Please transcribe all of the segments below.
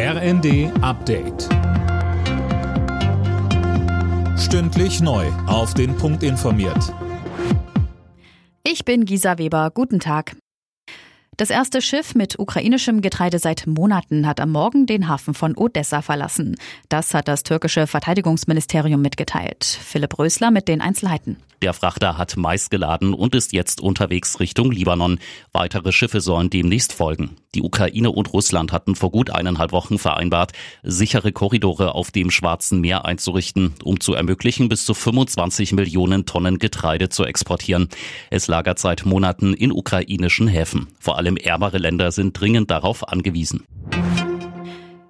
RND Update. Stündlich neu. Auf den Punkt informiert. Ich bin Gisa Weber. Guten Tag. Das erste Schiff mit ukrainischem Getreide seit Monaten hat am Morgen den Hafen von Odessa verlassen. Das hat das türkische Verteidigungsministerium mitgeteilt. Philipp Rösler mit den Einzelheiten. Der Frachter hat Mais geladen und ist jetzt unterwegs Richtung Libanon. Weitere Schiffe sollen demnächst folgen. Die Ukraine und Russland hatten vor gut eineinhalb Wochen vereinbart, sichere Korridore auf dem Schwarzen Meer einzurichten, um zu ermöglichen, bis zu 25 Millionen Tonnen Getreide zu exportieren. Es lagert seit Monaten in ukrainischen Häfen. Vor allem ärmere Länder sind dringend darauf angewiesen.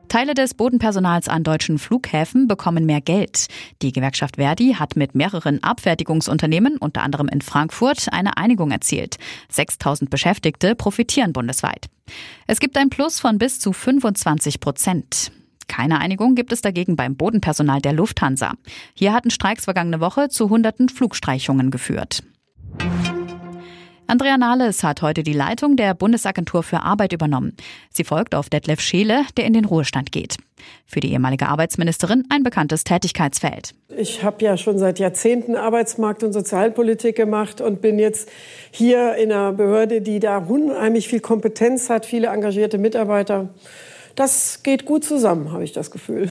Teile des Bodenpersonals an deutschen Flughäfen bekommen mehr Geld. Die Gewerkschaft Verdi hat mit mehreren Abfertigungsunternehmen, unter anderem in Frankfurt, eine Einigung erzielt. 6000 Beschäftigte profitieren bundesweit. Es gibt ein Plus von bis zu 25 Prozent. Keine Einigung gibt es dagegen beim Bodenpersonal der Lufthansa. Hier hatten Streiks vergangene Woche zu hunderten Flugstreichungen geführt. Andrea Nahles hat heute die Leitung der Bundesagentur für Arbeit übernommen. Sie folgt auf Detlef Scheele, der in den Ruhestand geht. Für die ehemalige Arbeitsministerin ein bekanntes Tätigkeitsfeld. Ich habe ja schon seit Jahrzehnten Arbeitsmarkt- und Sozialpolitik gemacht und bin jetzt hier in einer Behörde, die da unheimlich viel Kompetenz hat, viele engagierte Mitarbeiter. Das geht gut zusammen, habe ich das Gefühl.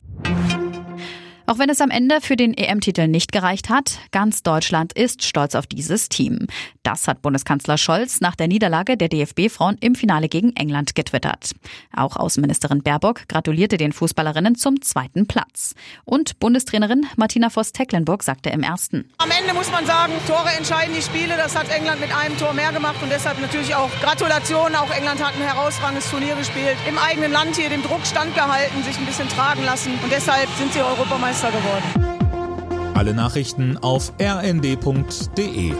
Auch wenn es am Ende für den EM-Titel nicht gereicht hat, ganz Deutschland ist stolz auf dieses Team. Das hat Bundeskanzler Scholz nach der Niederlage der DFB-Frauen im Finale gegen England getwittert. Auch Außenministerin Baerbock gratulierte den Fußballerinnen zum zweiten Platz. Und Bundestrainerin Martina Voss-Tecklenburg sagte im ersten. Am Ende muss man sagen, Tore entscheiden die Spiele. Das hat England mit einem Tor mehr gemacht und deshalb natürlich auch Gratulation. Auch England hat ein herausragendes Turnier gespielt. Im eigenen Land hier dem Druck standgehalten, sich ein bisschen tragen lassen und deshalb sind sie Europameister. Meister geworden. Alle Nachrichten auf rnd.de